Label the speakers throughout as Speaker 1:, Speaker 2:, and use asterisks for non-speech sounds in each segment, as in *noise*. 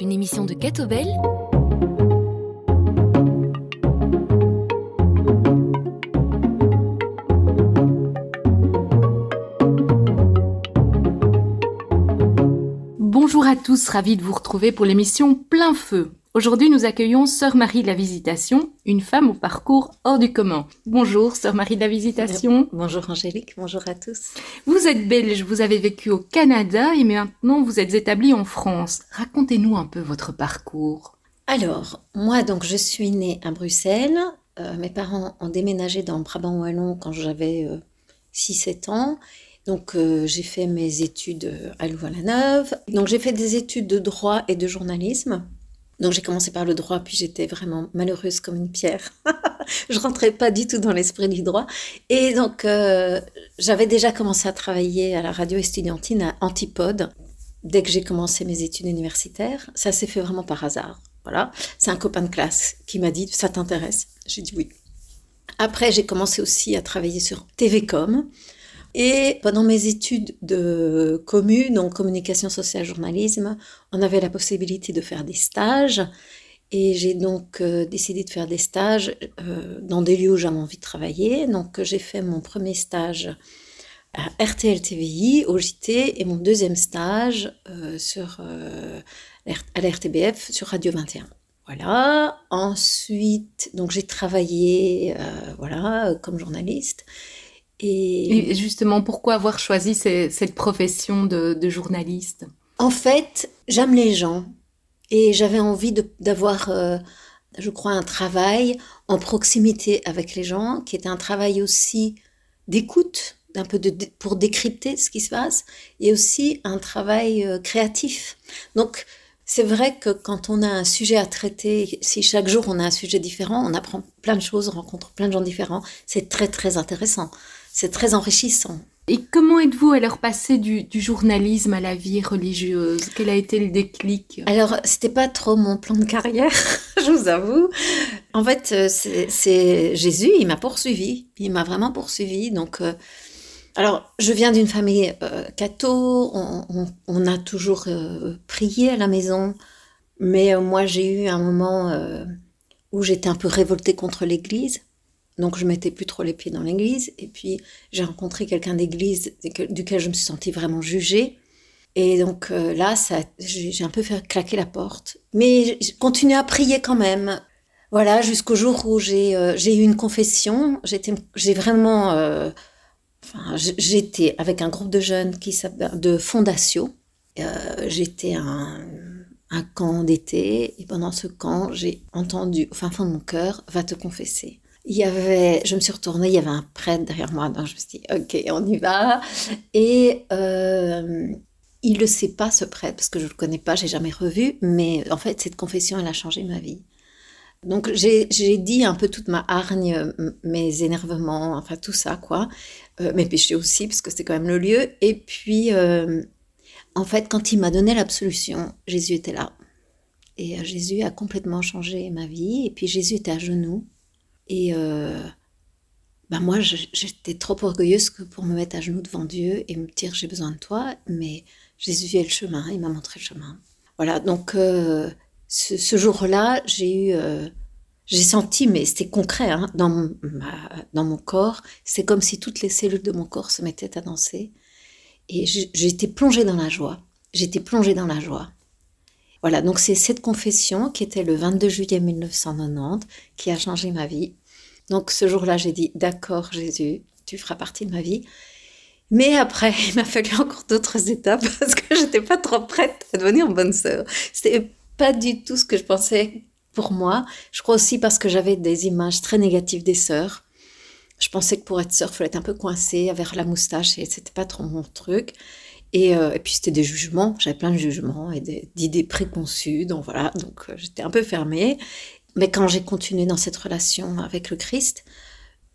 Speaker 1: une émission de Catobel. Bonjour à tous, ravi de vous retrouver pour l'émission Plein Feu. Aujourd'hui, nous accueillons Sœur Marie de la Visitation, une femme au parcours hors du commun. Bonjour, Sœur Marie de la Visitation.
Speaker 2: Bonjour Angélique, bonjour à tous.
Speaker 1: Vous êtes belge, vous avez vécu au Canada et maintenant vous êtes établie en France. Racontez-nous un peu votre parcours.
Speaker 2: Alors, moi donc je suis née à Bruxelles. Euh, mes parents ont déménagé dans le Brabant Wallon quand j'avais 6-7 euh, ans. Donc euh, j'ai fait mes études à Louvain-la-Neuve. Donc j'ai fait des études de droit et de journalisme. Donc j'ai commencé par le droit, puis j'étais vraiment malheureuse comme une pierre. *laughs* je rentrais pas du tout dans l'esprit du droit. Et donc euh, j'avais déjà commencé à travailler à la radio estudiantine à Antipode dès que j'ai commencé mes études universitaires. Ça s'est fait vraiment par hasard. Voilà, c'est un copain de classe qui m'a dit ça t'intéresse? J'ai dit oui. Après j'ai commencé aussi à travailler sur TVcom. Et pendant mes études de commu, donc communication sociale journalisme, on avait la possibilité de faire des stages. Et j'ai donc euh, décidé de faire des stages euh, dans des lieux où j'avais envie de travailler. Donc j'ai fait mon premier stage à RTL TVI, au JT, et mon deuxième stage euh, à la RTBF sur Radio 21. Voilà. Ensuite, donc j'ai travaillé voilà, comme journaliste.
Speaker 1: Et, justement, pourquoi avoir choisi cette profession de, journaliste?
Speaker 2: En fait, j'aime les gens. Et j'avais envie d'avoir, euh, je crois, un travail en proximité avec les gens, qui était un travail aussi d'écoute, d'un peu de, pour décrypter ce qui se passe, et aussi un travail euh, créatif. Donc, c'est vrai que quand on a un sujet à traiter, si chaque jour on a un sujet différent, on apprend plein de choses, on rencontre plein de gens différents, c'est très très intéressant c'est très enrichissant.
Speaker 1: Et comment êtes-vous alors passé du, du, journalisme à la vie religieuse? Quel a été le déclic?
Speaker 2: Alors, c'était pas trop mon plan de carrière, *laughs* je vous avoue. En fait, euh, c'est Jésus, il m'a poursuivi. Il m'a vraiment poursuivi. Donc, euh, alors, je viens d'une famille euh, catho. On, a toujours prié à la maison. Mais moi, j'ai eu un moment où j'étais un peu révoltée contre l'Église. Donc je mettais plus trop les pieds dans l'église. Et puis j'ai rencontré quelqu'un d'église duquel je me suis sentie vraiment jugée. Et donc euh, là, j'ai un peu fait claquer la porte. Mais j'ai continué à prier quand même. Voilà, jusqu'au jour où j'ai euh, eu une confession. J'ai vraiment... Euh, enfin, j'étais avec un groupe de jeunes qui de Fondatio. j'étais un, un camp d'été. Et pendant ce camp, j'ai entendu au fin fond de mon cœur, va te confesser il y avait, je me suis retournée, il y avait un prêtre derrière moi, donc je me suis dit, ok, on y va. Et euh, il ne le sait pas, ce prêtre, parce que je ne le connais pas, j'ai jamais revu, mais en fait, cette confession, elle a changé ma vie. Donc j'ai dit un peu toute ma hargne, mes énervements, enfin tout ça, quoi. Euh, mes péchés aussi, parce que c'est quand même le lieu. Et puis, euh, en fait, quand il m'a donné l'absolution, Jésus était là. Et Jésus a complètement changé ma vie. Et puis Jésus était à genoux. Et euh, bah moi, j'étais trop orgueilleuse que pour me mettre à genoux devant Dieu et me dire j'ai besoin de toi, mais Jésus est le chemin, il m'a montré le chemin. Voilà, donc euh, ce, jour-là, j'ai eu, euh, j'ai senti, mais c'était concret, hein, dans, mon, dans mon corps, c'est comme si toutes les cellules de mon corps se mettaient à danser. Et j'étais plongée dans la joie. J'étais plongée dans la joie. Voilà, donc c'est cette confession qui était le 22 juillet 1990 qui a changé ma vie. Donc ce jour-là, j'ai dit, d'accord Jésus, tu feras partie de ma vie. Mais après, *laughs* il m'a fallu encore d'autres étapes *laughs* parce que j'étais pas trop prête à devenir bonne sœur. C'était pas du tout ce que je pensais pour moi. Je crois aussi parce que j'avais des images très négatives des sœurs. Je pensais que pour être sœur, il fallait être un peu coincée avec la moustache et c'était pas trop mon truc. Et, euh, puis c'était des jugements, j'avais plein de jugements et d'idées préconçues, donc voilà, donc euh, j'étais un peu fermée. Mais quand j'ai continué dans cette relation avec le Christ,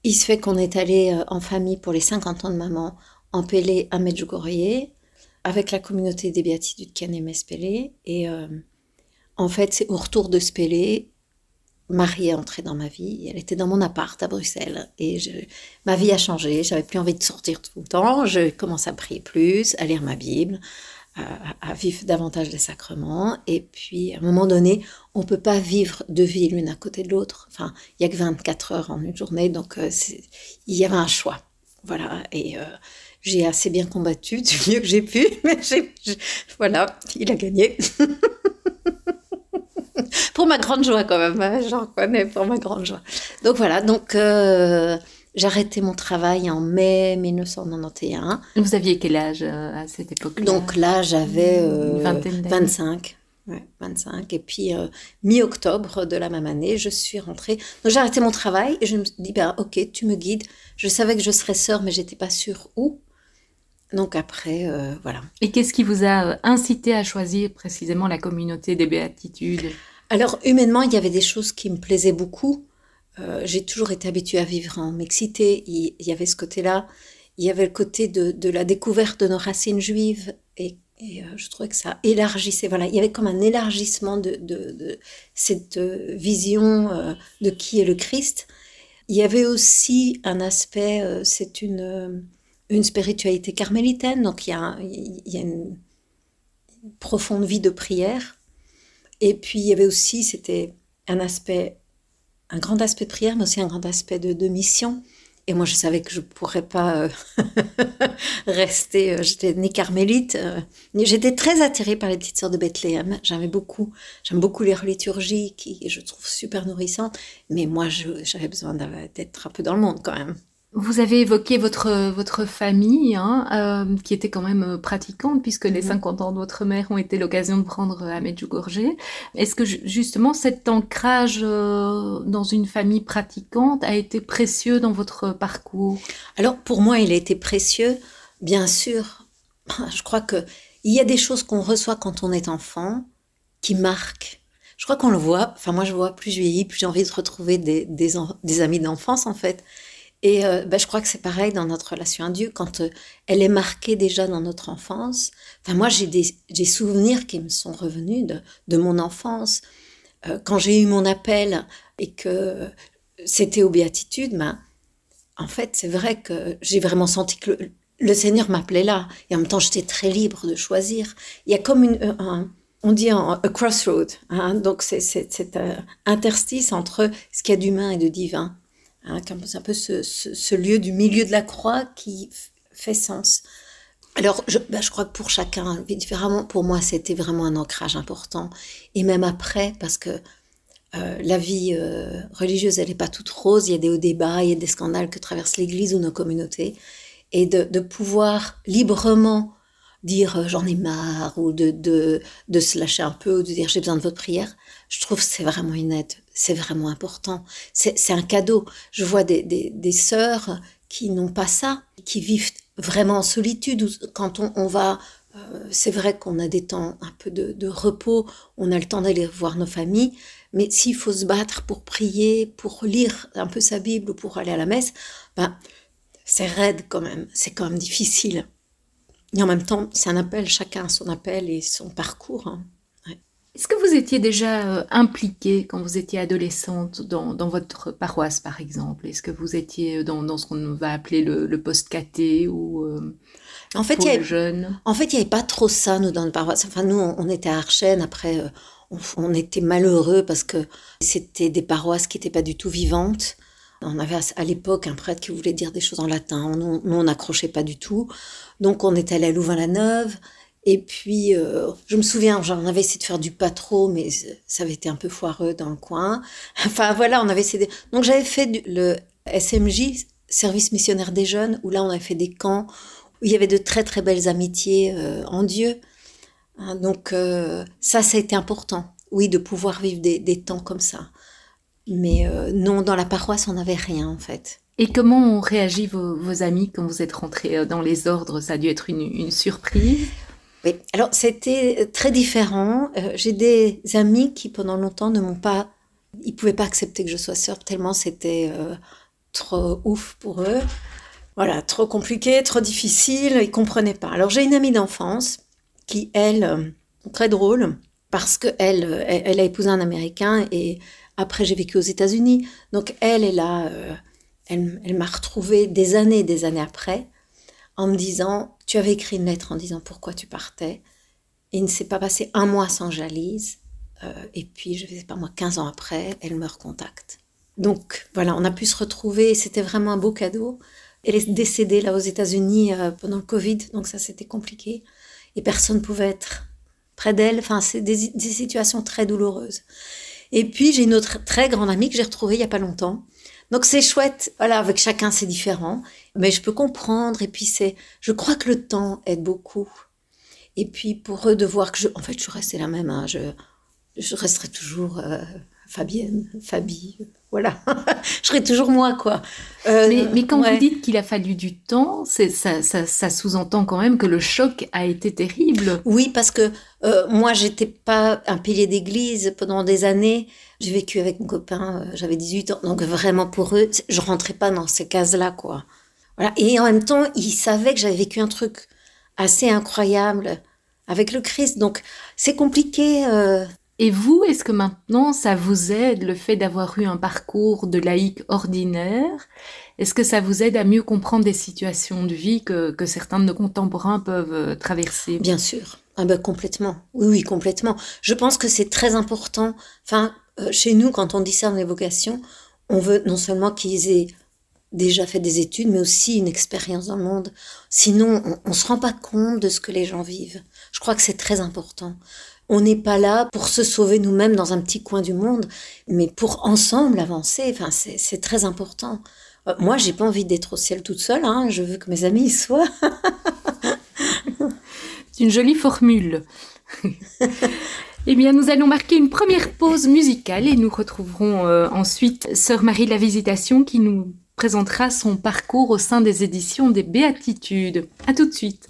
Speaker 2: il se fait qu'on est allé euh, en famille pour les 50 ans de maman en Pélé à Medjugorje avec la communauté des béatitudes Canem Spélé. Et euh, en fait, c'est au retour de Spélé, Marie est entrée dans ma vie. Elle était dans mon appart à Bruxelles. Et ma vie a changé. J'avais plus envie de sortir tout le temps. Je commence à prier plus, à lire ma Bible, à, vivre davantage des sacrements. Et puis, à un moment donné, on peut pas vivre deux vies l'une à côté de l'autre. Enfin, il y a que 24 heures en une journée, donc euh, il y avait un choix. Voilà. Et euh, j'ai assez bien combattu *laughs* du mieux que j'ai pu, mais voilà, il a gagné. *laughs* pour ma grande joie quand même, hein, j'en reconnais pour ma grande joie. Donc voilà, donc euh, arrêté mon travail en mai 1991.
Speaker 1: Vous aviez quel âge euh, à cette époque-là?
Speaker 2: Donc là, j'avais 25. Euh, ouais, 25. Et puis, mi-octobre de la même année, je suis rentrée. Donc j'ai arrêté mon travail et je me dis, bah, ok, tu me guides. Je savais que je serais sœur, mais j'étais pas sûre où. Donc après, voilà.
Speaker 1: Et qu'est-ce qui vous a incité à choisir précisément la communauté des béatitudes?
Speaker 2: Alors, humainement, il y avait des choses qui me plaisaient beaucoup. Euh, j'ai toujours été habituée à vivre en mixité. Il, y avait ce côté-là. Il y avait le côté de, la découverte de nos racines juives. Et, euh, je trouvais que ça élargissait. Voilà, il y avait comme un élargissement de, cette euh, vision de qui est le Christ. Il y avait aussi un aspect, c'est une, une spiritualité carmélitaine. Donc, il y a une profonde vie de prière et puis il y avait aussi, c'était un aspect, un grand aspect de prière, mais aussi un grand aspect de, mission. Et moi, je savais que je ne pourrais pas euh, *laughs* rester. Euh, j'étais ni carmélite. Euh, j'étais très attirée par les petites sœurs de Bethléem. J'aimais beaucoup. J'aime beaucoup les liturgies qui, je trouve super nourrissantes. Mais moi, j'avais besoin d'être un peu dans le monde quand même.
Speaker 1: Vous avez évoqué votre, votre famille, hein, euh, qui était quand même euh, pratiquante, puisque les 50 mhm. ans de votre mère ont été l'occasion de prendre à Medjugorje. Est-ce que justement cet ancrage euh, dans une famille pratiquante a été précieux dans votre parcours?
Speaker 2: Alors pour moi, il a été précieux, bien sûr. Je crois que il y a des choses qu'on reçoit quand on est enfant qui marquent. Je crois qu'on le voit. Enfin, moi, je vois plus je vieillis, plus j'ai envie de retrouver des, des, des amis d'enfance, en fait. Et euh, ben, je crois que c'est pareil dans notre relation à Dieu, quand euh, elle est marquée déjà dans notre enfance. Enfin, moi, j'ai des, souvenirs qui me sont revenus de, mon enfance. Euh, quand j'ai eu mon appel et que c'était aux béatitudes, ben, en fait, c'est vrai que j'ai vraiment senti que le, Seigneur m'appelait là. Et en même temps, j'étais très libre de choisir. Il y a comme un, on dit un, crossroad. Hein, donc, c'est cet interstice entre ce qu'il y a d'humain et de divin. Hein, c'est un peu ce, lieu du milieu de la croix qui fait sens. Alors, je, bah, je crois que pour chacun, différemment, pour moi, c'était vraiment un ancrage important. Et même après, parce que euh, la vie euh, religieuse, elle n'est pas toute rose, il y a des hauts débats, il y a des scandales que traversent l'Église ou nos communautés. Et de, pouvoir librement dire euh, j'en ai marre ou de, de, de, se lâcher un peu ou de dire j'ai besoin de votre prière, je trouve que c'est vraiment une aide c'est vraiment important. C'est un cadeau. Je vois des, des, sœurs qui n'ont pas ça, qui vivent vraiment en solitude. Quand on, va, euh, c'est vrai qu'on a des temps un peu de, repos, on a le temps d'aller voir nos familles, mais s'il faut se battre pour prier, pour lire un peu sa Bible ou pour aller à la messe, ben, c'est raide quand même, c'est quand même difficile. Et en même temps, c'est un appel, chacun a son appel et son parcours. Hein.
Speaker 1: Est-ce que vous étiez déjà euh, impliquée quand vous étiez adolescente dans, votre paroisse, par exemple? Est-ce que vous étiez dans, ce qu'on va appeler le, post-caté ou euh,
Speaker 2: en fait, pour les jeunes? En fait, il n'y avait pas trop ça, nous, dans notre paroisse. Enfin, nous, on, était à Archen. Après, euh, on, était malheureux parce que c'était des paroisses qui n'étaient pas du tout vivantes. On avait à l'époque un prêtre qui voulait dire des choses en latin. Nous, on n'accrochait pas du tout. Donc, on est allé à Louvain-la-Neuve. Et puis, euh, je me souviens, j'en avais essayé de faire du patro, mais ça avait été un peu foireux dans le coin. *laughs* Enfin, voilà, on avait essayé. Donc, j'avais fait le SMJ, Service missionnaire des jeunes, où là, on avait fait des camps, où il y avait de très, très belles amitiés euh, en Dieu. Hein, donc, euh, ça, ça a été important, oui, de pouvoir vivre des, temps comme ça. Mais non, dans la paroisse, on n'avait rien, en fait.
Speaker 1: Et comment ont réagi vos, amis quand vous êtes rentrés dans les ordres? Ça a dû être une, une surprise
Speaker 2: oui, alors c'était très différent. Euh, j'ai des amis qui pendant longtemps ne m'ont pas, ils pouvaient pas accepter que je sois sœur tellement c'était euh, trop ouf pour eux. Voilà, trop compliqué, trop difficile, ils comprenaient pas. Alors j'ai une amie d'enfance qui elle, euh, très drôle, parce que elle, elle, a épousé un Américain et après j'ai vécu aux États-Unis. Donc elle est là, elle, m'a retrouvée des années, des années après en me disant, tu avais écrit une lettre en disant pourquoi tu partais. il ne s'est pas passé un mois sans que euh, et puis, je ne sais pas moi, 15 ans après, elle me recontacte. Donc voilà, on a pu se retrouver, c'était vraiment un beau cadeau. Elle est décédée là aux États-Unis euh, pendant le Covid, donc ça c'était compliqué. Et personne ne pouvait être près d'elle. Enfin, c'est des, situations très douloureuses. Et puis j'ai une autre très grande amie que j'ai retrouvée il n'y a pas longtemps. Donc c'est chouette, voilà, avec chacun c'est différent, mais je peux comprendre. Et puis c'est, je crois que le temps aide beaucoup. Et puis pour eux de voir que je, en fait, je suis restée la même. Hein, je, je resterai toujours euh, Fabienne, Fabie, voilà. *laughs* je serai toujours moi, quoi.
Speaker 1: Euh, mais, quand vous dites qu'il a fallu du temps, ça, ça, sous-entend quand même que le choc a été terrible.
Speaker 2: Oui, parce que euh, moi, j'étais pas un pilier d'église pendant des années. J'ai vécu avec mon copain, j'avais 18 ans. Donc vraiment, pour eux, je rentrais pas dans ces cases-là, quoi. Voilà. Et en même temps, ils savaient que j'avais vécu un truc assez incroyable avec le Christ. Donc, c'est compliqué.
Speaker 1: Et vous, est-ce que maintenant, ça vous aide, le fait d'avoir eu un parcours de laïc ordinaire? Est-ce que ça vous aide à mieux comprendre des situations de vie que, que certains de nos contemporains peuvent euh, traverser?
Speaker 2: Bien sûr. Ah ben, complètement. Oui, oui, complètement. Je pense que c'est très important. Enfin, euh, chez nous, quand on discerne les vocations, on veut non seulement qu'ils aient déjà fait des études, mais aussi une expérience dans le monde. Sinon, on ne se rend pas compte de ce que les gens vivent. Je crois que c'est très important. On n'est pas là pour se sauver nous-mêmes dans un petit coin du monde, mais pour ensemble avancer. Enfin, c'est très important. Euh, moi, j'ai pas envie d'être au ciel toute seule. Hein. Je veux que mes amis y soient.
Speaker 1: c'est une jolie formule. *laughs* Eh bien, nous allons marquer une première pause musicale et nous retrouverons euh, ensuite Sœur Marie de la Visitation qui nous présentera son parcours au sein des éditions des Béatitudes. À tout de suite.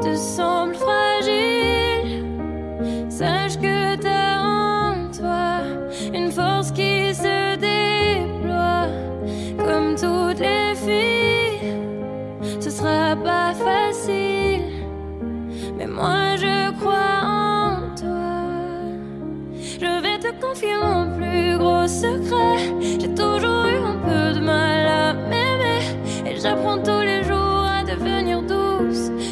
Speaker 3: te semble fragile, sache que t'as en toi une force qui se déploie comme toutes les filles. Ce sera pas facile, mais moi je crois en toi. Je vais te confier mon plus gros secret. J'ai toujours eu un peu de mal à m'aimer et j'apprends tous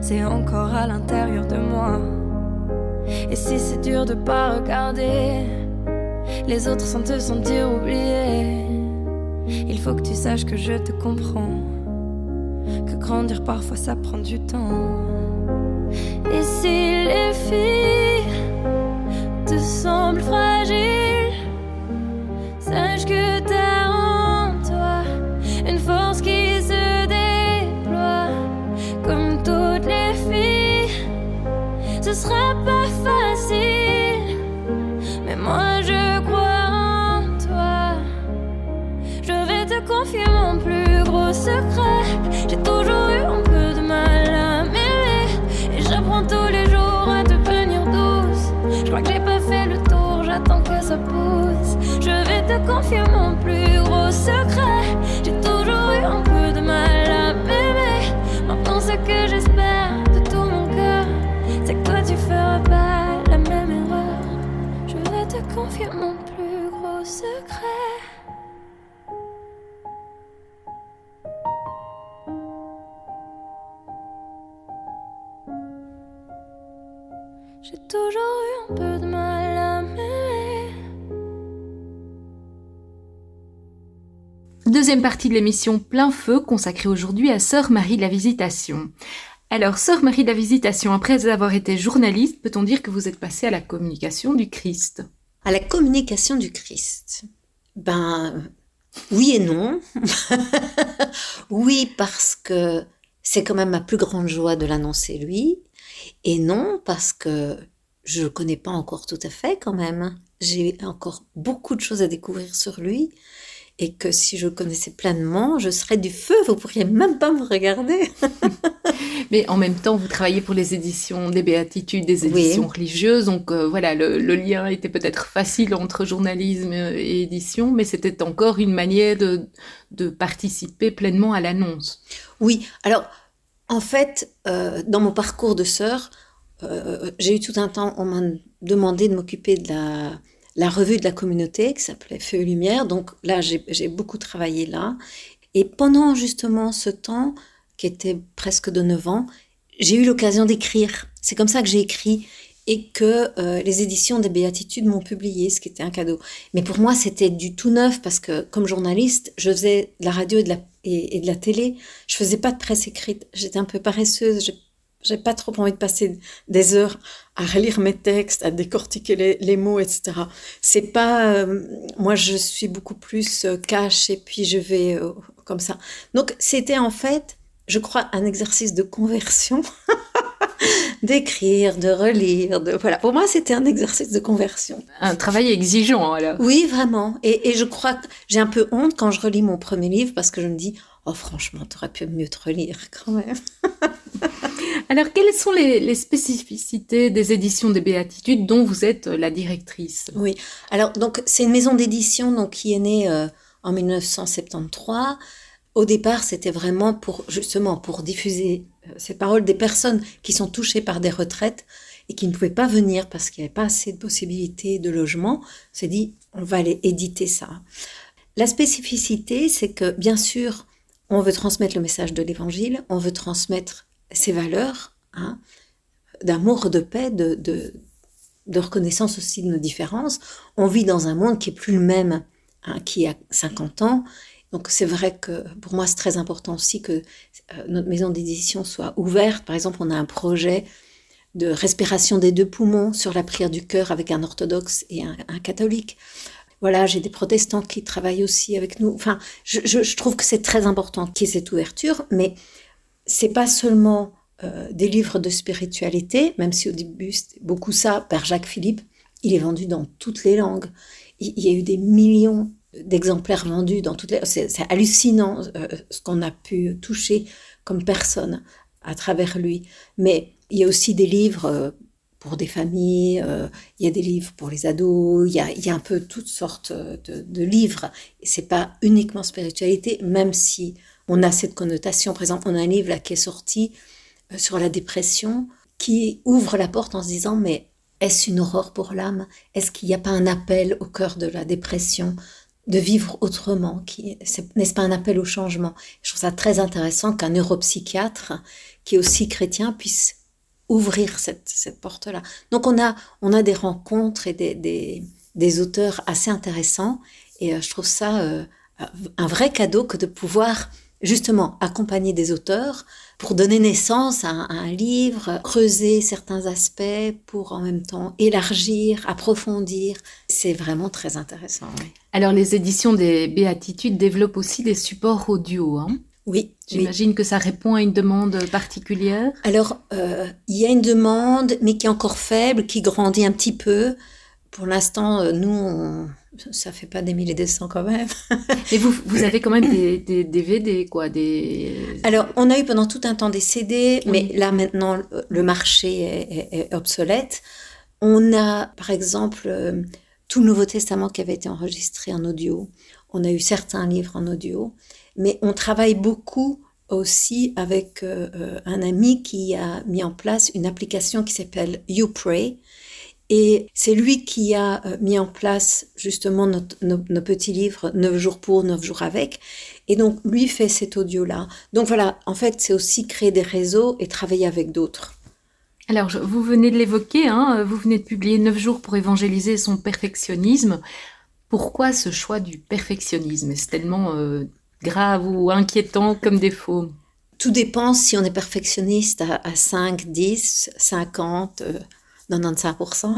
Speaker 3: c'est encore à l'intérieur de moi. Et si c'est dur de pas regarder les autres sans te sentir oublié, il faut que tu saches que je te comprends. Que grandir parfois ça prend du temps. Et si les filles te semblent fragiles, sache que t'as sera pas facile, mais moi je crois en toi. Je vais te confier mon plus gros secret. J'ai toujours eu un peu de mal à m'aimer, et j'apprends tous les jours à devenir douce. Je crois que j'ai pas fait le tour, j'attends que ça pousse. Je vais te confier mon plus gros secret. J'ai toujours eu un peu de mal à m'aimer. Maintenant, ce que j'espère confier mon plus gros secret. J'ai toujours eu un peu de mal à m'aimer.
Speaker 1: Deuxième partie de l'émission Plein Feu consacrée aujourd'hui à Sœur Marie de la Visitation. Alors, Sœur Marie de la Visitation, après avoir été journaliste, peut-on dire que vous êtes passée à la communication du Christ?
Speaker 2: À la communication du Christ Ben, oui et non. *laughs* oui, parce que c'est quand même ma plus grande joie de l'annoncer lui. Et non, parce que je ne le connais pas encore tout à fait quand même. J'ai encore beaucoup de choses à découvrir sur lui et que si je le connaissais pleinement, je serais du feu, vous pourriez même pas me regarder. *laughs*
Speaker 1: Mais en même temps, vous travaillez pour les éditions des béatitudes, des éditions religieuses, donc euh, voilà, le, lien était peut-être facile entre journalisme et édition, mais c'était encore une manière de, de participer pleinement à l'annonce.
Speaker 2: Oui, alors en fait, euh, dans mon parcours de sœur, euh, j'ai eu tout un temps, on m'a demandé de m'occuper de la la revue de la communauté qui s'appelait Feu et Lumière. Donc là, j'ai beaucoup travaillé là. Et pendant justement ce temps, qui était presque de 9 ans, j'ai eu l'occasion d'écrire. C'est comme ça que j'ai écrit et que euh, les éditions des Béatitudes m'ont publié, ce qui était un cadeau. Mais pour moi, c'était du tout neuf parce que comme journaliste, je faisais de la radio et de la, télé. Je faisais pas de presse écrite. J'étais un peu paresseuse. J'ai pas trop envie de passer des heures à relire mes textes, à décortiquer les, mots, etc. C'est pas, euh, moi je suis beaucoup plus euh, cash et puis je vais euh, comme ça. Donc c'était en fait, je crois, un exercice de conversion, *laughs* d'écrire, de relire, de voilà. Pour moi c'était un exercice de conversion.
Speaker 1: Un travail exigeant alors.
Speaker 2: Oui vraiment. Et, et je crois que j'ai un peu honte quand je relis mon premier livre parce que je me dis, oh franchement, t'aurais pu mieux te relire quand même. *laughs*
Speaker 1: Alors, quelles sont les, spécificités des éditions des Béatitudes dont vous êtes euh, la directrice?
Speaker 2: Oui, alors donc c'est une maison d'édition donc qui est née euh, en 1973. Au départ, c'était vraiment pour justement pour diffuser euh, ces paroles des personnes qui sont touchées par des retraites et qui ne pouvaient pas venir parce qu'il n'y avait pas assez de possibilités de logement. On s'est dit, on va aller éditer ça. La spécificité, c'est que bien sûr, on veut transmettre le message de l'Évangile, on veut transmettre ces valeurs hein, d'amour, de paix, de, reconnaissance aussi de nos différences. On vit dans un monde qui est plus le même hein, qui a 50 ans. Donc c'est vrai que pour moi c'est très important aussi que euh, notre maison d'édition soit ouverte. Par exemple, on a un projet de respiration des deux poumons sur la prière du cœur avec un orthodoxe et un, catholique. Voilà, j'ai des protestants qui travaillent aussi avec nous. Enfin, je, trouve que c'est très important qu'il y ait cette ouverture, mais c'est pas seulement euh, des livres de spiritualité, même si au début beaucoup ça, Père Jacques Philippe, il est vendu dans toutes les langues. Il, y a eu des millions d'exemplaires vendus dans toutes les... C'est, hallucinant euh, ce qu'on a pu toucher comme personne à travers lui. Mais il y a aussi des livres euh, pour des familles, il y a des livres pour les ados, il y a, un peu toutes sortes de, de livres. C'est pas uniquement spiritualité, même si on a cette connotation. Par exemple, on a un livre qui est sorti euh, sur la dépression qui ouvre la porte en se disant mais est-ce une horreur pour l'âme? Est-ce qu'il n'y a pas un appel au cœur de la dépression de vivre autrement N'est-ce pas un appel au changement? Je trouve ça très intéressant qu'un neuropsychiatre qui est aussi chrétien puisse ouvrir cette, porte-là. Donc on a, on a des rencontres et des, des, auteurs assez intéressants et euh, je trouve ça euh, un vrai cadeau que de pouvoir justement accompagner des auteurs pour donner naissance à un, livre, creuser certains aspects pour en même temps élargir, approfondir. C'est vraiment très intéressant.
Speaker 1: Alors les éditions des Béatitudes développent aussi des supports audio. Hein
Speaker 2: oui.
Speaker 1: J'imagine que ça répond à une demande particulière.
Speaker 2: Alors, euh, il y a une demande, mais qui est encore faible, qui grandit un petit peu. Pour l'instant, euh, nous, on, ça fait pas des milliers des cents quand même. *laughs*
Speaker 1: Et vous, vous avez quand même des, des, DVD, quoi des...
Speaker 2: Alors, on a eu pendant tout un temps des CD, mais là maintenant, le marché est, obsolète. On a, par exemple, euh, tout le Nouveau Testament qui avait été enregistré en audio. On a eu certains livres en audio, mais on travaille beaucoup aussi avec euh, euh, un ami qui a mis en place une application qui s'appelle YouPray, et c'est lui qui a euh, mis en place justement nos, petits livres 9 jours pour, 9 jours avec. Et donc lui fait cet audio-là. Donc voilà, en fait, c'est aussi créer des réseaux et travailler avec d'autres.
Speaker 1: Alors, vous venez de l'évoquer, hein, vous venez de publier 9 jours pour évangéliser son perfectionnisme. Pourquoi ce choix du perfectionnisme? C'est tellement grave ou inquiétant comme défaut
Speaker 2: Tout dépend si on est perfectionniste à, 5, 10, 50, 95%.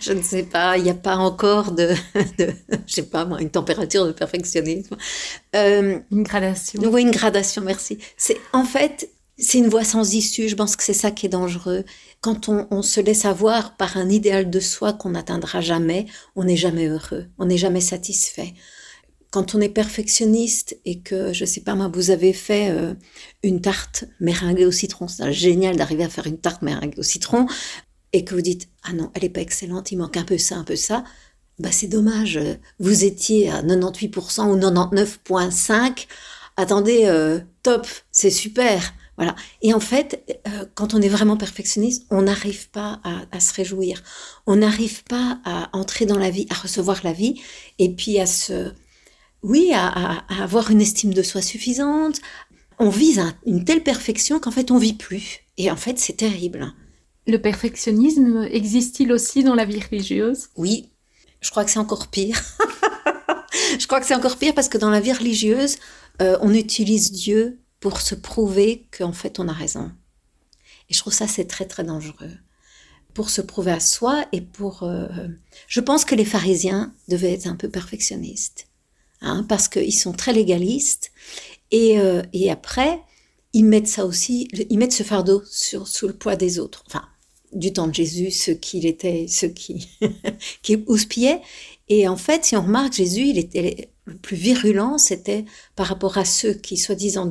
Speaker 2: je ne sais pas, il n'y a pas encore de, de je sais pas moi, une température de perfectionnisme.
Speaker 1: Euh, une gradation.
Speaker 2: Oui, une gradation, merci. C'est en fait, c'est une voie sans issue. Je pense que c'est ça qui est dangereux. Quand on, on, se laisse avoir par un idéal de soi qu'on n'atteindra jamais, on n'est jamais heureux, on n'est jamais satisfait. Quand on est perfectionniste et que, je sais pas moi, vous avez fait euh, une tarte meringuée au citron, c'est génial d'arriver à faire une tarte meringuée au citron, et que vous dites ah non elle est pas excellente il manque un peu ça un peu ça bah c'est dommage. Vous étiez à 98% ou 99.5 attendez euh, top c'est super. Voilà. Et en fait euh, quand on est vraiment perfectionniste on n'arrive pas à, se réjouir. On n'arrive pas à entrer dans la vie à recevoir la vie et puis à se oui à, avoir une estime de soi suffisante on vise une telle perfection qu'en fait on vit plus et en fait c'est terrible
Speaker 1: le perfectionnisme existe-t-il aussi dans la vie religieuse?
Speaker 2: Oui, je crois que c'est encore pire. *laughs* je crois que c'est encore pire parce que dans la vie religieuse, euh, on utilise Dieu pour se prouver qu'en fait on a raison. Et je trouve ça c'est très très dangereux. Pour se prouver à soi et pour... Euh, je pense que les pharisiens devaient être un peu perfectionnistes. Hein, parce qu'ils sont très légalistes. Et, euh, et après, ils mettent ça aussi, ils mettent ce fardeau sur, sous le poids des autres. Enfin, du temps de Jésus, ce qu'il était, ce qui, qui *laughs* houspillait. Et en fait, si on remarque, Jésus, il était le plus virulent, c'était par rapport à ceux qui, soi-disant,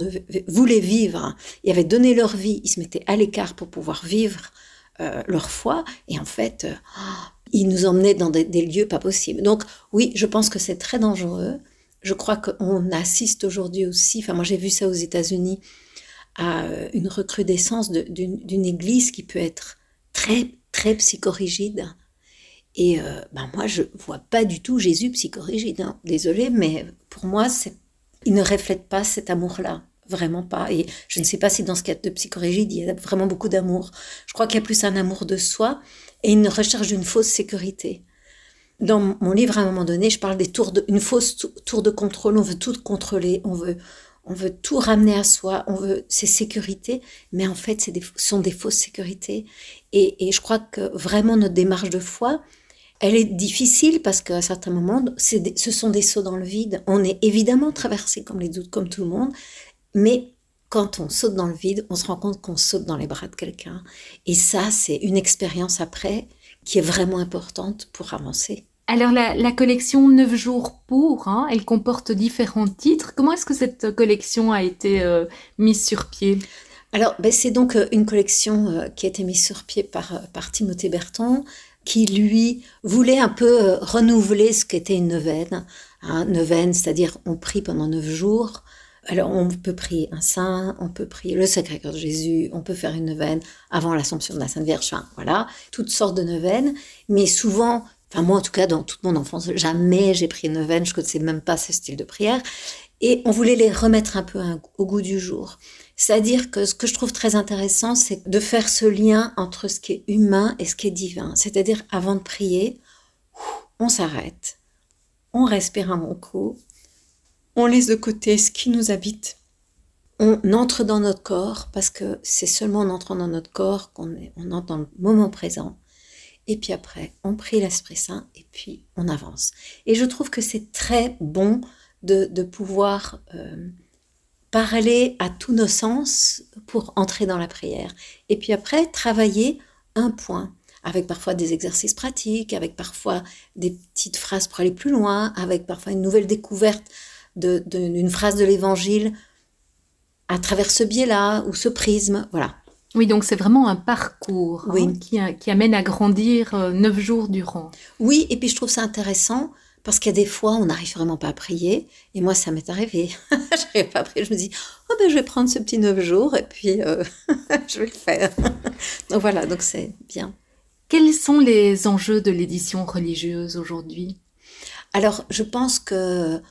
Speaker 2: voulaient vivre. Ils avaient donné leur vie, ils se mettaient à l'écart pour pouvoir vivre euh, leur foi. Et en fait, euh, ils nous emmenaient dans des, lieux pas possibles. Donc, oui, je pense que c'est très dangereux. Je crois qu'on assiste aujourd'hui aussi, enfin, moi j'ai vu ça aux États-Unis, à une recrudescence d'une église qui peut être très, très psychorigide. Et euh, ben moi, je vois pas du tout Jésus psychorigide. Hein. Désolée, mais pour moi, il ne reflète pas cet amour-là. Vraiment pas. Et je ne sais pas si dans ce cas de psychorigide, il y a vraiment beaucoup d'amour. Je crois qu'il y a plus un amour de soi et une recherche d'une fausse sécurité. Dans mon livre, à un moment donné, je parle des tours de, une fausse tour de contrôle. On veut tout contrôler. On veut, on veut tout ramener à soi, on veut ces sécurités, mais en fait, ce sont des fausses sécurités. Et, je crois que vraiment notre démarche de foi, elle est difficile parce qu'à certains moments, ce sont des sauts dans le vide. On est évidemment traversé comme les doutes, comme tout le monde, mais quand on saute dans le vide, on se rend compte qu'on saute dans les bras de quelqu'un. Et ça, c'est une expérience après qui est vraiment importante pour avancer.
Speaker 1: Alors la, collection 9 jours pour, hein, elle comporte différents titres. Comment est-ce que cette collection a été euh, mise sur pied?
Speaker 2: Alors ben, c'est donc euh, une collection euh, qui a été mise sur pied par, par Timothée Berton, qui lui voulait un peu renouveler ce qu'était une neuvaine. Hein, neuvaine, c'est-à-dire on prie pendant 9 jours. Alors on peut prier un saint, on peut prier le Sacré-Cœur de Jésus, on peut faire une neuvaine avant l'Assomption de la Sainte Vierge, voilà, toutes sortes de neuvaines, mais souvent Enfin, moi, en tout cas, dans toute mon enfance, jamais j'ai pris une neuvaine, je ne connaissais même pas ce style de prière. Et on voulait les remettre un peu au goût du jour. C'est-à-dire que ce que je trouve très intéressant, c'est de faire ce lien entre ce qui est humain et ce qui est divin. C'est-à-dire, avant de prier, on s'arrête, on respire un bon coup, on laisse de côté ce qui nous habite, on entre dans notre corps, parce que c'est seulement en entrant dans notre corps qu'on on entre dans le moment présent. Et puis après, on prie l'Esprit Saint et puis on avance. Et je trouve que c'est très bon de, pouvoir euh, parler à tous nos sens pour entrer dans la prière. Et puis après, travailler un point avec parfois des exercices pratiques, avec parfois des petites phrases pour aller plus loin, avec parfois une nouvelle découverte d'une phrase de l'évangile à travers ce biais-là ou ce prisme. Voilà.
Speaker 1: Oui, donc c'est vraiment un parcours hein, qui, amène à grandir euh, neuf jours durant.
Speaker 2: Oui, et puis je trouve ça intéressant parce qu'il y a des fois, on n'arrive vraiment pas à prier. Et moi, ça m'est arrivé. *laughs* je n'arrive pas à prier. Je me dis, oh ben, je vais prendre ce petit neuf jours et puis euh, *laughs* je vais le faire. *laughs* donc voilà, donc c'est bien.
Speaker 1: Quels sont les enjeux de l'édition religieuse aujourd'hui?
Speaker 2: Alors, je pense que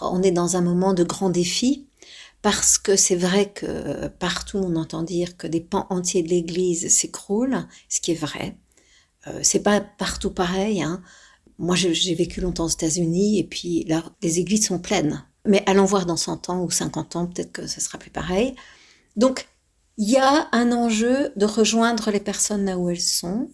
Speaker 2: on est dans un moment de grand défi parce que c'est vrai que partout on entend dire que des pans entiers de l'Église s'écroulent, ce qui est vrai. Euh, c'est pas partout pareil. Hein. Moi, j'ai vécu longtemps aux États-Unis et puis là, les églises sont pleines. Mais allons voir dans 100 ans ou 50 ans, peut-être que ce sera plus pareil. Donc, il y a un enjeu de rejoindre les personnes là où elles sont.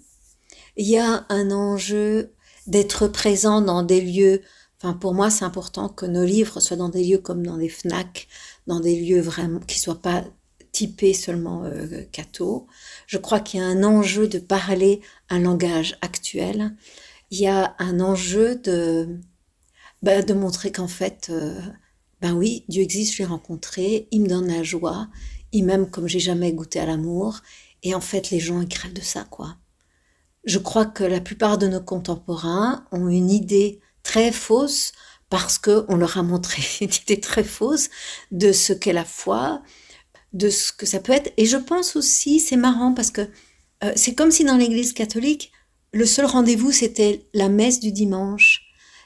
Speaker 2: Il y a un enjeu d'être présent dans des lieux. Enfin, pour moi, c'est important que nos livres soient dans des lieux comme dans des FNAC, dans des lieux vraiment qui soient pas typés seulement euh. Je crois qu'il y a un enjeu de parler un langage actuel. Il y a un enjeu de, bah, de montrer qu'en fait, ben oui, Dieu existe, je l'ai rencontré, il me donne la joie, il m'aime comme j'ai jamais goûté à l'amour. Et en fait, les gens, ils de ça, quoi. Je crois que la plupart de nos contemporains ont une idée très fausse parce qu'on leur a montré *laughs* une idée très fausse de ce qu'est la foi, de ce que ça peut être. Et je pense aussi, c'est marrant parce que euh, c'est comme si dans l'Église catholique, le seul rendez-vous, c'était la messe du dimanche.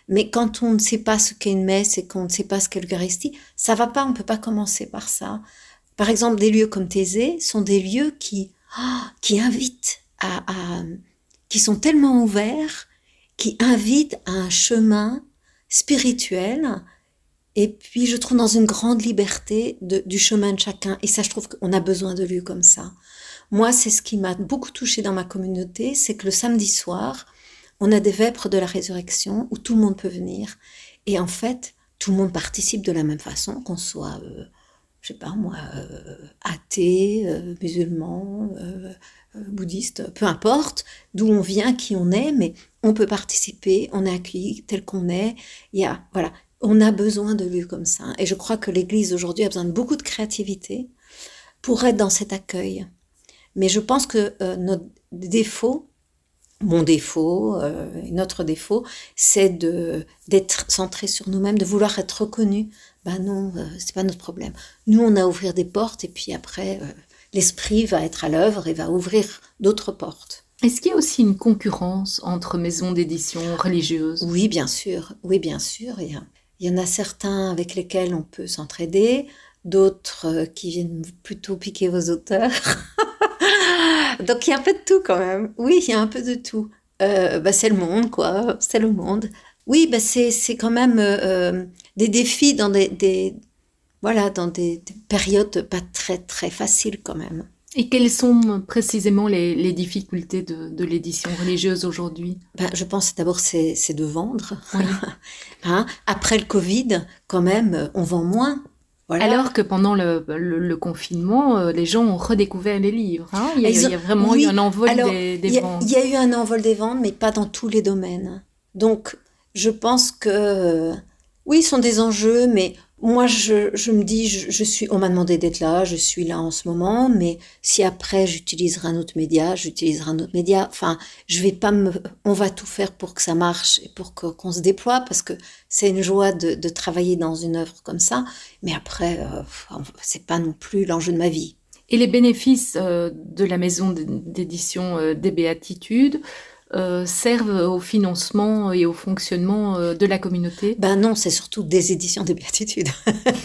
Speaker 2: Mais quand on ne sait pas ce qu'est une messe et qu'on ne sait pas ce qu'est l'Eucharistie, ça va pas, on peut pas commencer par ça. Par exemple, des lieux comme Thésée sont des lieux qui, ah, qui invitent à, qui sont tellement ouverts, qui invitent à un chemin spirituel. Et puis, je trouve dans une grande liberté du chemin de chacun. Et ça, je trouve qu'on a besoin de lieux comme ça. Moi, c'est ce qui m'a beaucoup touché dans ma communauté, c'est que le samedi soir, on a des vêpres de la résurrection où tout le monde peut venir. Et en fait, tout le monde participe de la même façon, qu'on soit euh, je sais pas moi, euh, athée, euh, musulman, euh, bouddhiste, peu importe d'où on vient, qui on est, mais on peut participer, on est accueilli tel qu'on est. Il y a, voilà, on a besoin de lieux comme ça. Et je crois que l'Église aujourd'hui a besoin de beaucoup de créativité pour être dans cet accueil. Mais je pense que notre défaut, mon défaut, notre défaut, c'est d'être centré sur nous-mêmes, de vouloir être reconnu ben non, euh, c'est pas notre problème. Nous, on a ouvrir des portes et puis après, euh, l'esprit va être à l'œuvre et va ouvrir d'autres portes.
Speaker 1: Est-ce qu'il y a aussi une concurrence entre maisons d'édition religieuses?
Speaker 2: Oui, bien sûr. Oui, bien sûr. Il y, il y en a certains avec lesquels on peut s'entraider, d'autres euh, qui viennent plutôt piquer vos auteurs. *laughs* Donc il y a un peu de tout quand même. Oui, il y a un peu de tout. bah, c'est le monde, quoi. C'est le monde. Oui, bah c'est, quand même des défis dans des, voilà, dans des, périodes pas très, très faciles quand même.
Speaker 1: Et quelles sont précisément les, difficultés de, l'édition religieuse aujourd'hui?
Speaker 2: Ben, Je pense d'abord c'est, c'est de vendre. *laughs* hein? Après le Covid, quand même, on vend moins.
Speaker 1: Voilà. Alors que pendant le, confinement, euh, les gens ont redécouvert les livres. Hein. il, y a, vraiment eu un envol des, ventes.
Speaker 2: Il y a eu un envol des ventes, mais pas dans tous les domaines. Donc, je pense que oui, ce sont des enjeux, mais moi, je, me dis, je, suis, on m'a demandé d'être là, je suis là en ce moment, mais si après j'utiliserai un autre média, j'utiliserai un autre média. Enfin, je vais pas me, on va tout faire pour que ça marche et pour qu'on se déploie, parce que c'est une joie de, travailler dans une œuvre comme ça. Mais après, euh, c'est pas non plus l'enjeu de ma vie.
Speaker 1: Et les bénéfices euh, de la maison d'édition euh, des Béatitudes, euh, servent au financement et au fonctionnement euh, de la communauté?
Speaker 2: Ben non, c'est surtout des éditions des béatitudes.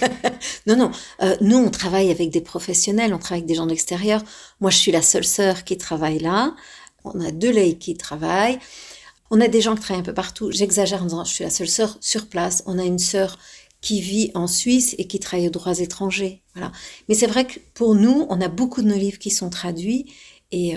Speaker 2: *laughs* non, non. Euh, nous, on travaille avec des professionnels, on travaille avec des gens de l'extérieur. Moi, je suis la seule sœur qui travaille là. On a deux laïcs qui travaillent. On a des gens qui travaillent un peu partout. J'exagère en disant je suis la seule sœur sur place. On a une sœur qui vit en Suisse et qui travaille aux droits étrangers. Voilà. Mais c'est vrai que pour nous, on a beaucoup de nos livres qui sont traduits et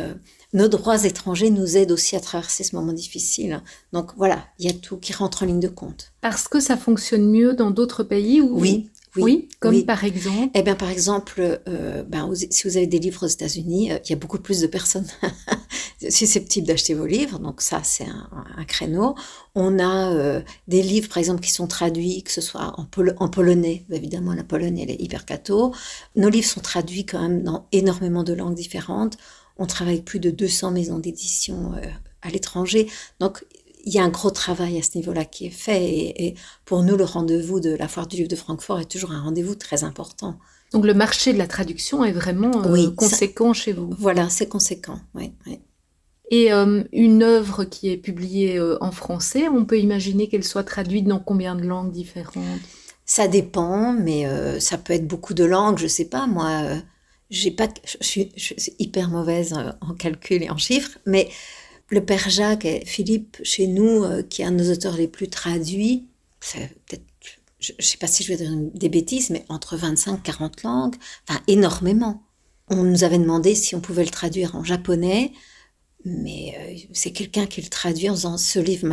Speaker 2: nos droits étrangers nous aident aussi à traverser ce moment difficile. Donc voilà, il y a tout qui rentre en ligne de compte.
Speaker 1: Parce que ça fonctionne mieux dans d'autres pays ou...
Speaker 2: Oui.
Speaker 1: Oui, comme par exemple
Speaker 2: Eh bien, par exemple, euh, ben, si vous avez des livres aux États-Unis, euh, il y a beaucoup plus de personnes *laughs* susceptibles d'acheter vos livres, donc ça, c'est un, créneau. On a euh, des livres, par exemple, qui sont traduits, que ce soit en, en polonais, évidemment, la Pologne, elle est hyper catho. Nos livres sont traduits quand même dans énormément de langues différentes. On travaille plus de 200 maisons d'édition euh, à l'étranger. Donc, il y a un gros travail à ce niveau-là qui est fait. Et, pour nous, le rendez-vous de la foire du livre de Francfort est toujours un rendez-vous très important.
Speaker 1: Donc, le marché de la traduction est vraiment euh, conséquent chez vous.
Speaker 2: Voilà, c'est conséquent. Oui,
Speaker 1: Et euh, une œuvre qui est publiée en français, on peut imaginer qu'elle soit traduite dans combien de langues différentes?
Speaker 2: Ça dépend, mais ça peut être beaucoup de langues. Je sais pas, moi j'ai pas, je suis, hyper mauvaise euh, en calcul et en chiffres, mais le père Jacques Philippe, chez nous, euh, qui est un de nos auteurs les plus traduits, peut-être je ne sais pas si je vais dire des bêtises, mais entre 25 40 langues, enfin énormément. On nous avait demandé si on pouvait le traduire en japonais, mais euh, c'est quelqu'un qui le traduit en disant ce livre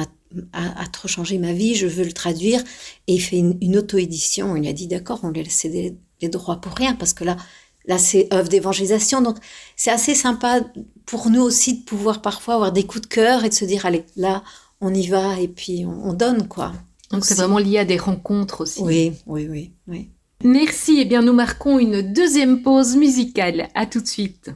Speaker 2: a, trop changé ma vie, je veux le traduire, et il fait une, auto-édition. Il a dit d'accord, on lui a laissé les droits pour rien, parce que là, là c'est œuvre d'évangélisation, donc c'est assez sympa pour nous aussi de pouvoir parfois avoir des coups de cœur et de se dire allez, là, on y va et puis on, donne quoi.
Speaker 4: Donc c'est vraiment lié à des rencontres aussi.
Speaker 2: Oui, oui, oui, oui.
Speaker 4: Merci. Eh bien, nous marquons une deuxième pause musicale. À tout de suite.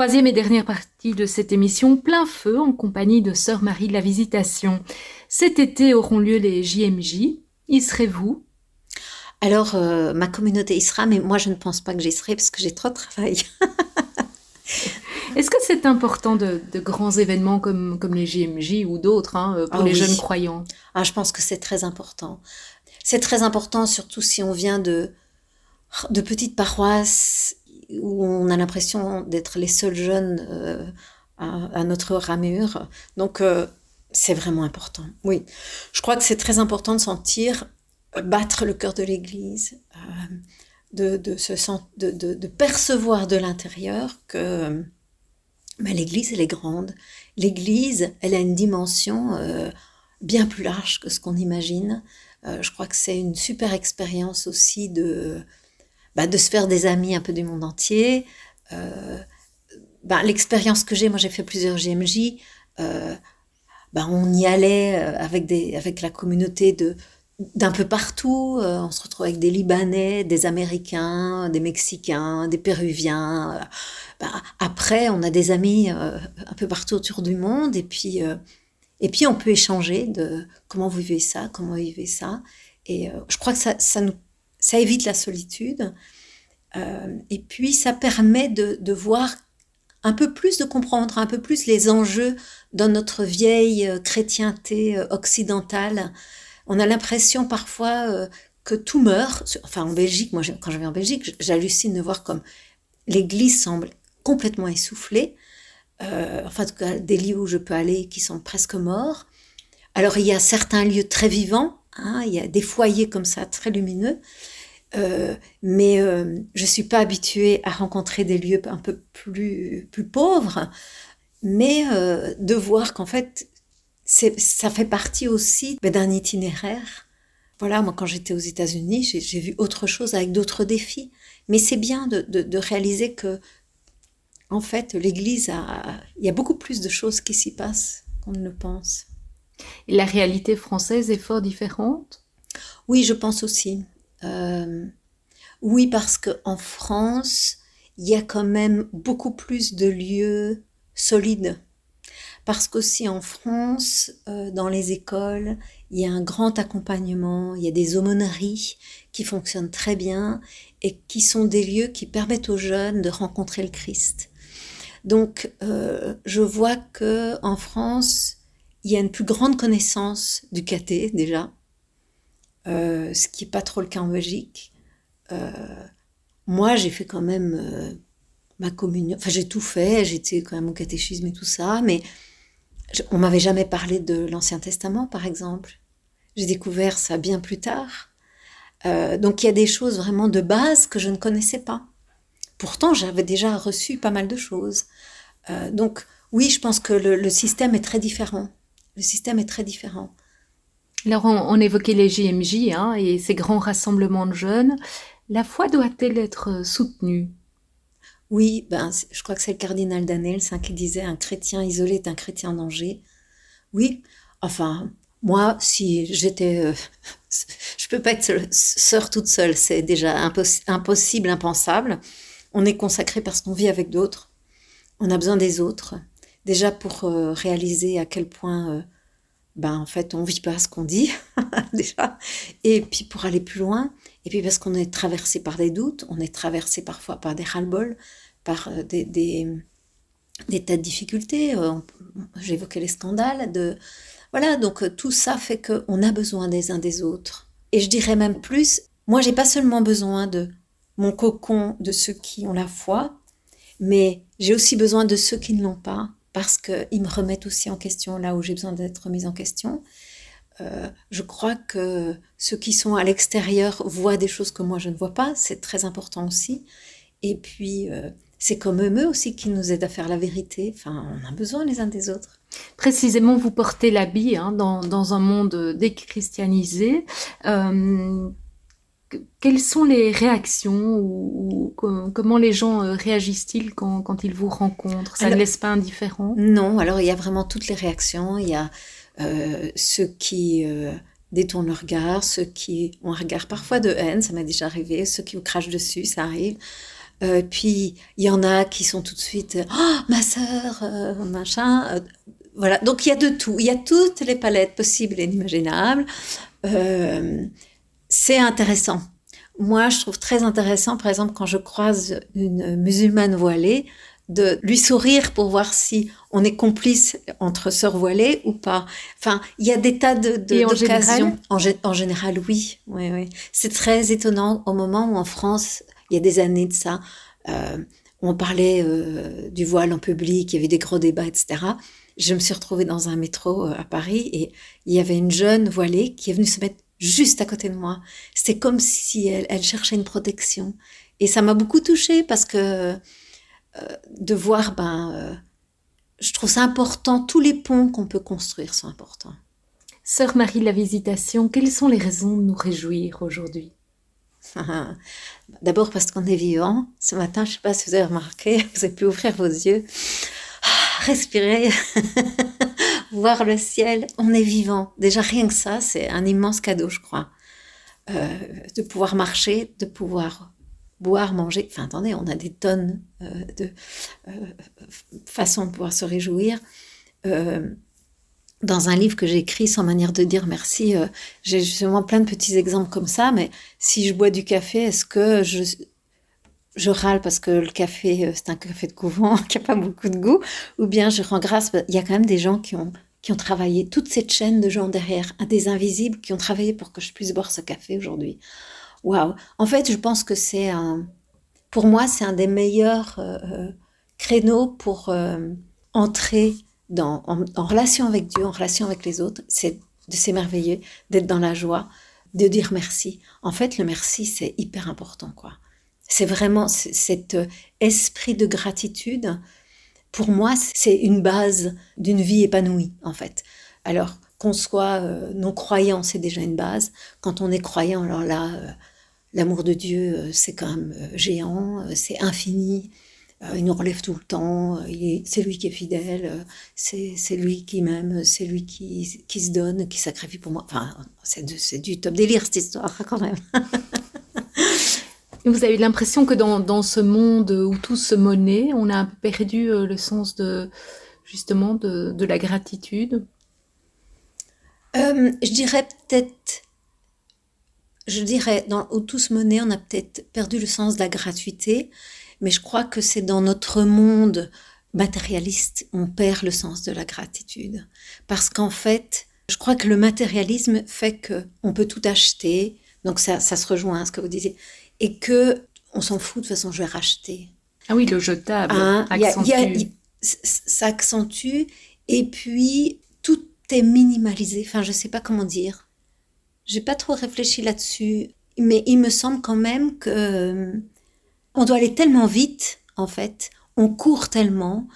Speaker 1: Troisième et dernière partie de cette émission, plein feu en compagnie de Sœur Marie de la Visitation. Cet été auront lieu les JMJ. Y serez-vous?
Speaker 2: Alors, euh, ma communauté y sera, mais moi je ne pense pas que j'y serai parce que j'ai trop de travail.
Speaker 1: Est-ce que c'est important de, grands événements comme, comme les JMJ ou d'autres hein, euh, pour ah les jeunes croyants?
Speaker 2: Ah, Je pense que c'est très important. C'est très important, surtout si on vient de, de petites paroisses où on a l'impression d'être les seuls jeunes euh, à, notre ramure. Donc, euh, c'est vraiment important. Oui, je crois que c'est très important de sentir battre le cœur de l'Église, de, percevoir de l'intérieur que mais l'Église, elle est grande. L'Église, elle a une dimension euh, bien plus large que ce qu'on imagine. Euh, je crois que c'est une super expérience aussi de, bah, de se faire des amis un peu du monde entier. Euh, bah, l'expérience que j'ai, moi j'ai fait plusieurs GMJ, bah, on y allait avec, des, avec la communauté de, d'un peu partout. on se retrouve avec des Libanais, des Américains, des Mexicains, des Péruviens. Après, on a des amis euh, un peu partout autour du monde, et puis, euh, et puis on peut échanger de comment vous vivez ça, comment vous vivez ça. Et euh, je crois que ça, nous, ça évite la solitude, et puis ça permet de, voir un peu plus, de comprendre un peu plus les enjeux dans notre vieille chrétienté occidentale. On a l'impression parfois que tout meurt. Enfin, en Belgique, moi, quand je vais en Belgique, j'hallucine de voir comme l'Église semble complètement essoufflé. Euh, enfin, en tout cas, des lieux où je peux aller qui sont presque morts. Alors, il y a certains lieux très vivants, hein, il y a des foyers comme ça, très lumineux, euh, mais euh, je ne suis pas habituée à rencontrer des lieux un peu plus, plus pauvres, mais de voir qu'en fait, ça fait partie aussi d'un itinéraire. Voilà, moi, quand j'étais aux États-Unis, j'ai vu autre chose avec d'autres défis. Mais c'est bien de, de réaliser que en fait, l'Église a... Il y a beaucoup plus de choses qui s'y passent qu'on ne le pense.
Speaker 1: Et la réalité française est fort différente?
Speaker 2: Oui, je pense aussi. Euh, oui, parce qu'en France, il y a quand même beaucoup plus de lieux solides. Parce qu'aussi en France, euh, dans les écoles, il y a un grand accompagnement, il y a des aumôneries qui fonctionnent très bien et qui sont des lieux qui permettent aux jeunes de rencontrer le Christ. Donc, euh, je vois que en France, il y a une plus grande connaissance du caté déjà, euh, ce qui n'est pas trop le cas en Belgique. Euh, moi, j'ai fait quand même ma communion. Enfin, j'ai tout fait. J'étais quand même au catéchisme et tout ça, mais on m'avait jamais parlé de l'Ancien Testament, par exemple. J'ai découvert ça bien plus tard. donc, il y a des choses vraiment de base que je ne connaissais pas. Pourtant, j'avais déjà reçu pas mal de choses. Euh, donc, oui, je pense que le, système est très différent. Le système est très différent.
Speaker 1: Alors, on, évoquait les JMJ hein, et ces grands rassemblements de jeunes. La foi doit-elle être soutenue?
Speaker 2: Oui, ben, je crois que c'est le cardinal Danels hein, qui disait un chrétien isolé est un chrétien en danger. Oui, enfin, moi, si j'étais... Euh, *laughs* je peux pas être sœur toute seule, c'est déjà impossible, impensable. On est consacré parce qu'on vit avec d'autres. On a besoin des autres. Déjà pour euh, réaliser à quel point, euh, ben, en fait, on vit pas ce qu'on dit, *laughs* déjà. Et puis pour aller plus loin. Et puis parce qu'on est traversé par des doutes, on est traversé parfois par des ras-le-bol, par euh, des, des, tas de difficultés. J'évoquais les scandales. De... Voilà, donc tout ça fait qu'on a besoin des uns des autres. Et je dirais même plus, moi, j'ai pas seulement besoin de mon cocon de ceux qui ont la foi, mais j'ai aussi besoin de ceux qui ne l'ont pas, parce qu'ils me remettent aussi en question là où j'ai besoin d'être remise en question. Euh, je crois que ceux qui sont à l'extérieur voient des choses que moi je ne vois pas, c'est très important aussi. Et puis, euh, c'est comme eux aussi qui nous aident à faire la vérité. Enfin, on a besoin les uns des autres.
Speaker 1: Précisément, vous portez l'habit hein, dans, un monde déchristianisé. Euh, quelles sont les réactions ou, comment les gens euh, réagissent-ils quand, ils vous rencontrent? Ça ne laisse pas indifférent?
Speaker 2: Non, alors il y a vraiment toutes les réactions. Il y a euh, ceux qui euh, détournent le regard, ceux qui ont un regard parfois de haine, ça m'est déjà arrivé, ceux qui vous crachent dessus, ça arrive. Euh, puis il y en a qui sont tout de suite oh, ma sœur, machin. Voilà. Donc il y a de tout. Il y a toutes les palettes possibles et inimaginables. C'est intéressant. Moi, je trouve très intéressant, par exemple, quand je croise une musulmane voilée, de lui sourire pour voir si on est complice entre sœurs voilées ou pas. Enfin, il y a des tas de, d'occasions. En, en, général, oui. oui, oui. C'est très étonnant au moment où en France, il y a des années de ça, euh, on parlait euh, du voile en public, il y avait des gros débats, etc. Je me suis retrouvée dans un métro euh, à Paris et il y avait une jeune voilée qui est venue se mettre juste à côté de moi. C'était comme si elle, elle cherchait une protection. Et ça m'a beaucoup touchée parce que euh, de voir, ben, euh, je trouve ça important, tous les ponts qu'on peut construire sont importants.
Speaker 1: Sœur Marie de la Visitation, quelles sont les raisons de nous réjouir aujourd'hui? *laughs*
Speaker 2: D'abord parce qu'on est vivant. Ce matin, je ne sais pas si vous avez remarqué, *laughs* vous avez pu ouvrir vos yeux, ah, respirer, *laughs* voir le ciel. On est vivant. Déjà, rien que ça, c'est un immense cadeau, je crois. Euh, de pouvoir marcher, de pouvoir boire, manger. Enfin, attendez, on a des tonnes euh, de euh, façons de pouvoir se réjouir. Dans un livre que j'ai écrit sans manière de dire merci, j'ai justement plein de petits exemples comme ça, mais si je bois du café, est-ce que je, je râle parce que le café, c'est un café de couvent *laughs* qui n'a pas beaucoup de goût, ou bien je rends grâce, il y a quand même des gens qui ont, qui ont travaillé, toute cette chaîne de gens derrière, des invisibles qui ont travaillé pour que je puisse boire ce café aujourd'hui. Waouh En fait, je pense que c'est un, pour moi, c'est un des meilleurs euh, euh, créneaux pour euh, entrer dans, en, relation avec Dieu, en relation avec les autres. C'est de s'émerveiller, d'être dans la joie, de dire merci. En fait, le merci, c'est hyper important, quoi. C'est vraiment cet esprit de gratitude. Pour moi, c'est une base d'une vie épanouie, en fait. Alors, qu'on soit non croyant, c'est déjà une base. Quand on est croyant, alors là, L'amour de Dieu, euh, c'est quand même euh, géant, euh, c'est infini. Il nous relève tout le temps, c'est lui qui est fidèle, c'est lui qui m'aime, c'est lui qui, qui, se donne, qui sacrifie pour moi. Enfin, c'est du top délire cette histoire quand même. *laughs*
Speaker 1: Vous avez l'impression que dans, dans, ce monde où tout se monnaie, on a un peu perdu le sens de justement de, de la gratitude?
Speaker 2: Je dirais peut-être je dirais, dans Au tous monnaie, on a peut-être perdu le sens de la gratuité, mais je crois que c'est dans notre monde matérialiste, on perd le sens de la gratitude. Parce qu'en fait, je crois que le matérialisme fait que on peut tout acheter, donc ça, ça se rejoint à ce que vous disiez, et que on s'en fout de toute façon, je vais racheter.
Speaker 1: Ah oui, le jetable hein,
Speaker 2: ça accentue, et puis tout est minimalisé. Enfin, je sais pas comment dire. J'ai pas trop réfléchi là-dessus, mais il me semble quand même que euh, on doit aller tellement vite, en fait, on court tellement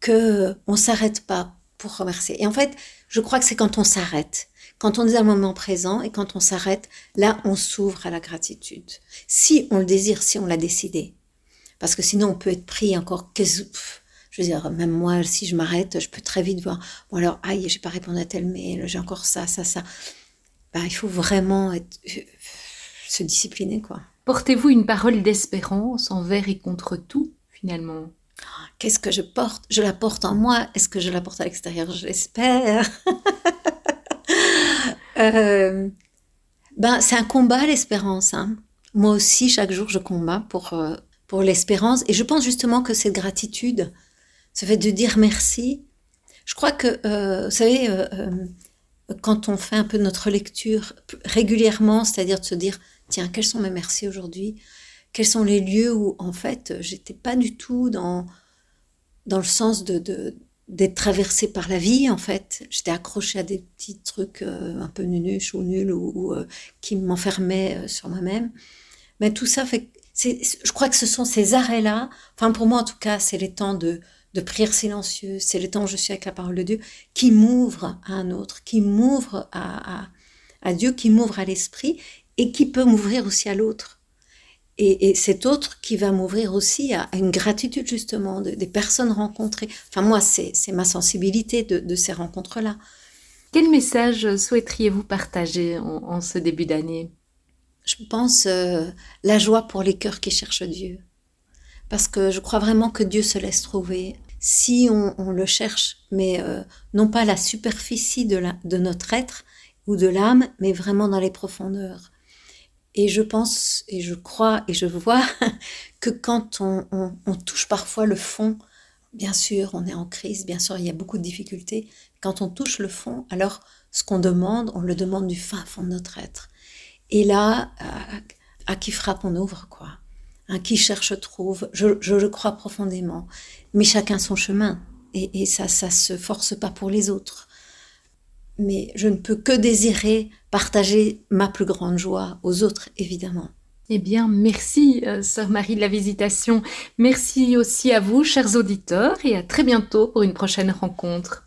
Speaker 2: que on s'arrête pas pour remercier. Et en fait, je crois que c'est quand on s'arrête, quand on est à un moment présent et quand on s'arrête, là, on s'ouvre à la gratitude. Si on le désire, si on l'a décidé. Parce que sinon, on peut être pris encore que, je veux dire, même moi, si je m'arrête, je peux très vite voir, bon alors, aïe, j'ai pas répondu à tel mail, j'ai encore ça, ça, ça. Bah, il faut vraiment être, euh, se discipliner. quoi.
Speaker 1: Portez-vous une parole d'espérance envers et contre tout, finalement?
Speaker 2: Qu'est-ce que je porte? Je la porte en moi. Est-ce que je la porte à l'extérieur? J'espère. *laughs* euh, ben, c'est un combat, l'espérance. Hein. Moi aussi, chaque jour, je combats pour, euh, pour l'espérance. Et je pense justement que cette gratitude, ce fait de dire merci, je crois que, euh, vous savez, quand on fait un peu notre lecture régulièrement, c'est-à-dire de se dire, tiens, quels sont mes merci aujourd'hui? Quels sont les lieux où, en fait, j'étais pas du tout dans, dans le sens de, d'être traversée par la vie, en fait. J'étais accrochée à des petits trucs euh, un peu nunuches ou nuls ou, euh, qui m'enfermaient euh, sur moi-même. Mais tout ça fait... je crois que ce sont ces arrêts-là, enfin pour moi en tout cas, c'est les temps de, de prière silencieuse, c'est le temps où je suis avec la parole de Dieu, qui m'ouvre à un autre, qui m'ouvre à, à, Dieu, qui m'ouvre à l'esprit et qui peut m'ouvrir aussi à l'autre. Et, cet autre qui va m'ouvrir aussi à, une gratitude justement des personnes rencontrées. Enfin moi, c'est ma sensibilité de, ces rencontres-là.
Speaker 1: Quel message souhaiteriez-vous partager en, ce début d'année?
Speaker 2: Je pense euh, la joie pour les cœurs qui cherchent Dieu. parce que je crois vraiment que Dieu se laisse trouver si on, le cherche, mais euh, non pas la superficie de, la, de notre être ou de l'âme, mais vraiment dans les profondeurs. Et je pense, et je crois, et je vois *laughs* que quand on, touche parfois le fond, bien sûr, on est en crise, bien sûr, il y a beaucoup de difficultés. Quand on touche le fond, alors ce qu'on demande, on le demande du fin fond de notre être. Et là, à, qui frappe, on ouvre, quoi. À qui cherche, trouve. Je, je le crois profondément. Mais chacun son chemin. Et, et ça, ça se force pas pour les autres. Mais je ne peux que désirer partager ma plus grande joie aux autres, évidemment.
Speaker 1: Eh bien, merci, euh, Sœur Marie de la Visitation. Merci aussi à vous, chers auditeurs, et à très bientôt pour une prochaine rencontre.